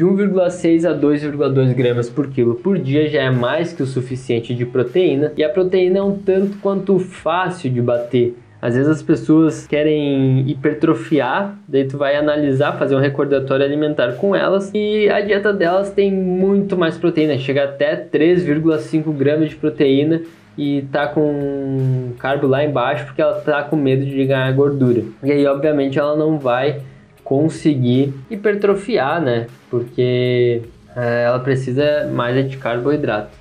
De 1,6 a 2,2 gramas por quilo por dia já é mais que o suficiente de proteína, e a proteína é um tanto quanto fácil de bater. Às vezes as pessoas querem hipertrofiar, daí tu vai analisar, fazer um recordatório alimentar com elas e a dieta delas tem muito mais proteína, chega até 3,5 gramas de proteína e tá com carbo lá embaixo porque ela tá com medo de ganhar gordura. E aí, obviamente, ela não vai conseguir hipertrofiar, né? Porque é, ela precisa mais é de carboidrato.